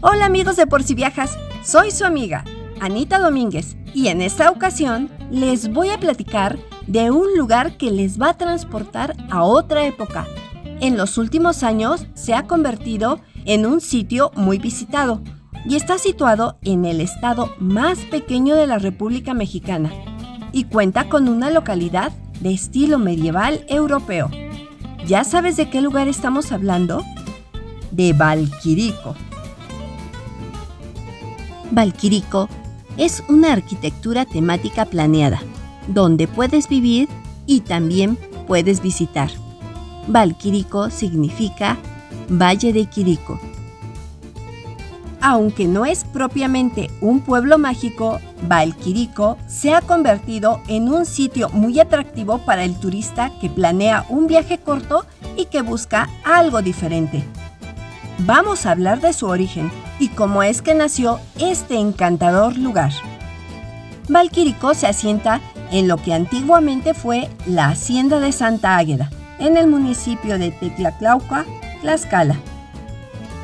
Hola amigos de Por si Viajas, soy su amiga, Anita Domínguez, y en esta ocasión les voy a platicar de un lugar que les va a transportar a otra época. En los últimos años se ha convertido en un sitio muy visitado y está situado en el estado más pequeño de la República Mexicana y cuenta con una localidad de estilo medieval europeo. ¿Ya sabes de qué lugar estamos hablando? De Valquirico. Valquirico es una arquitectura temática planeada, donde puedes vivir y también puedes visitar. Valquirico significa Valle de Quirico. Aunque no es propiamente un pueblo mágico, Valquirico se ha convertido en un sitio muy atractivo para el turista que planea un viaje corto y que busca algo diferente. Vamos a hablar de su origen y cómo es que nació este encantador lugar. Valquirico se asienta en lo que antiguamente fue la hacienda de Santa Águeda, en el municipio de Teclaclauca, Tlaxcala.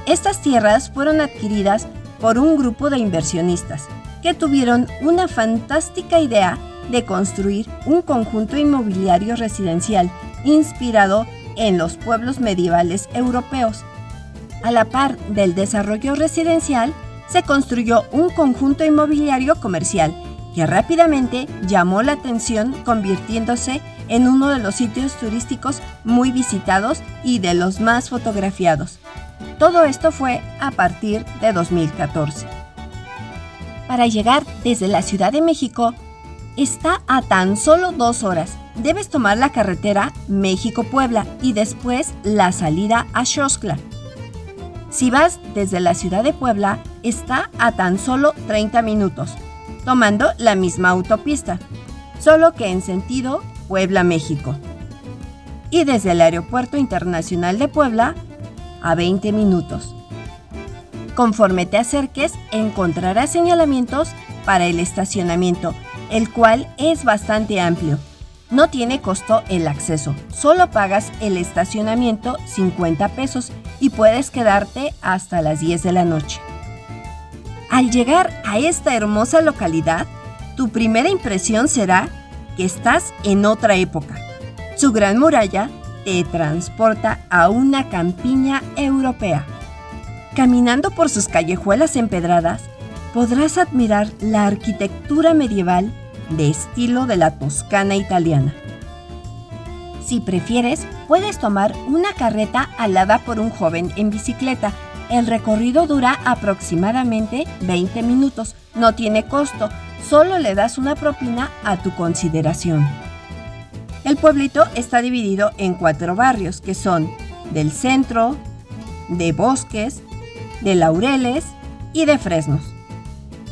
Estas tierras fueron adquiridas por un grupo de inversionistas que tuvieron una fantástica idea de construir un conjunto inmobiliario residencial inspirado en los pueblos medievales europeos. A la par del desarrollo residencial, se construyó un conjunto inmobiliario comercial que rápidamente llamó la atención convirtiéndose en uno de los sitios turísticos muy visitados y de los más fotografiados. Todo esto fue a partir de 2014. Para llegar desde la Ciudad de México, está a tan solo dos horas. Debes tomar la carretera México-Puebla y después la salida a Xoxtla. Si vas desde la ciudad de Puebla, está a tan solo 30 minutos, tomando la misma autopista, solo que en sentido Puebla-México. Y desde el Aeropuerto Internacional de Puebla, a 20 minutos. Conforme te acerques, encontrarás señalamientos para el estacionamiento, el cual es bastante amplio. No tiene costo el acceso, solo pagas el estacionamiento 50 pesos y puedes quedarte hasta las 10 de la noche. Al llegar a esta hermosa localidad, tu primera impresión será que estás en otra época. Su gran muralla te transporta a una campiña europea. Caminando por sus callejuelas empedradas, podrás admirar la arquitectura medieval de estilo de la Toscana italiana. Si prefieres, puedes tomar una carreta alada por un joven en bicicleta. El recorrido dura aproximadamente 20 minutos, no tiene costo, solo le das una propina a tu consideración. El pueblito está dividido en cuatro barrios que son del centro, de bosques, de laureles y de fresnos.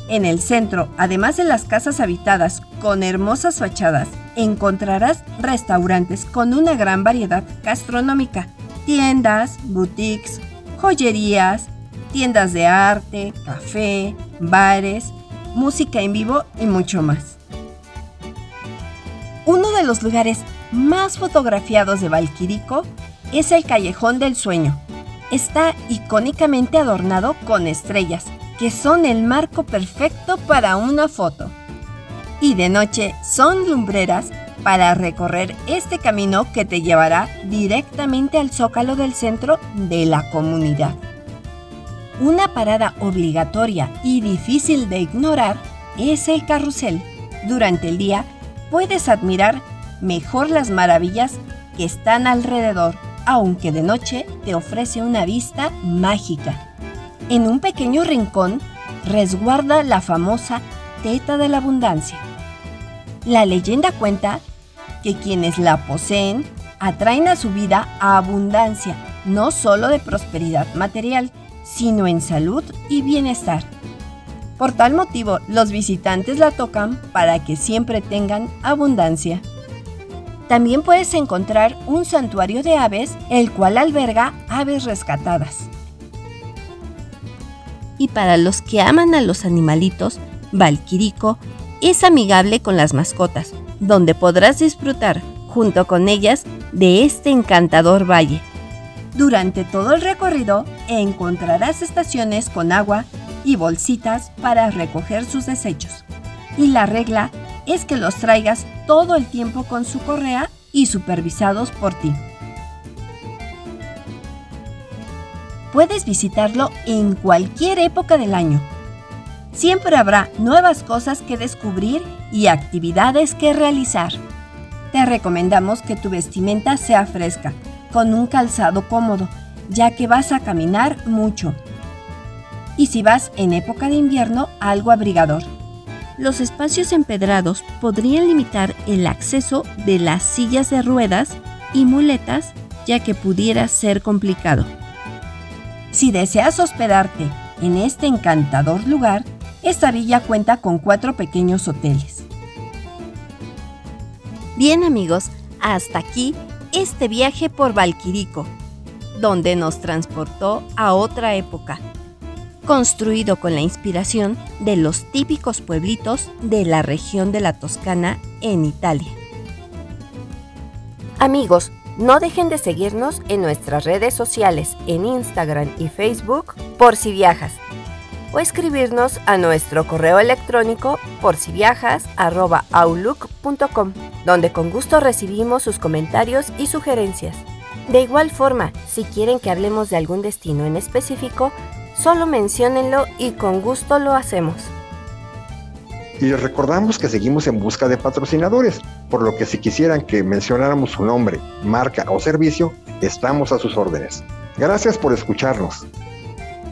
En el centro, además de las casas habitadas con hermosas fachadas, encontrarás restaurantes con una gran variedad gastronómica, tiendas, boutiques, joyerías, tiendas de arte, café, bares, música en vivo y mucho más. Uno de los lugares más fotografiados de Valquirico es el Callejón del Sueño. Está icónicamente adornado con estrellas, que son el marco perfecto para una foto. Y de noche son lumbreras para recorrer este camino que te llevará directamente al zócalo del centro de la comunidad. Una parada obligatoria y difícil de ignorar es el carrusel. Durante el día puedes admirar mejor las maravillas que están alrededor, aunque de noche te ofrece una vista mágica. En un pequeño rincón resguarda la famosa teta de la abundancia. La leyenda cuenta que quienes la poseen atraen a su vida a abundancia, no solo de prosperidad material, sino en salud y bienestar. Por tal motivo, los visitantes la tocan para que siempre tengan abundancia. También puedes encontrar un santuario de aves, el cual alberga aves rescatadas. Y para los que aman a los animalitos, Valquirico es amigable con las mascotas, donde podrás disfrutar junto con ellas de este encantador valle. Durante todo el recorrido encontrarás estaciones con agua y bolsitas para recoger sus desechos. Y la regla es que los traigas todo el tiempo con su correa y supervisados por ti. Puedes visitarlo en cualquier época del año. Siempre habrá nuevas cosas que descubrir y actividades que realizar. Te recomendamos que tu vestimenta sea fresca con un calzado cómodo, ya que vas a caminar mucho. Y si vas en época de invierno, algo abrigador. Los espacios empedrados podrían limitar el acceso de las sillas de ruedas y muletas, ya que pudiera ser complicado. Si deseas hospedarte en este encantador lugar, esta villa cuenta con cuatro pequeños hoteles. Bien amigos, hasta aquí este viaje por Valquirico, donde nos transportó a otra época, construido con la inspiración de los típicos pueblitos de la región de la Toscana en Italia. Amigos, no dejen de seguirnos en nuestras redes sociales en Instagram y Facebook por si viajas o escribirnos a nuestro correo electrónico por si viajas donde con gusto recibimos sus comentarios y sugerencias. De igual forma, si quieren que hablemos de algún destino en específico, solo menciónenlo y con gusto lo hacemos. Y les recordamos que seguimos en busca de patrocinadores, por lo que si quisieran que mencionáramos su nombre, marca o servicio, estamos a sus órdenes. Gracias por escucharnos.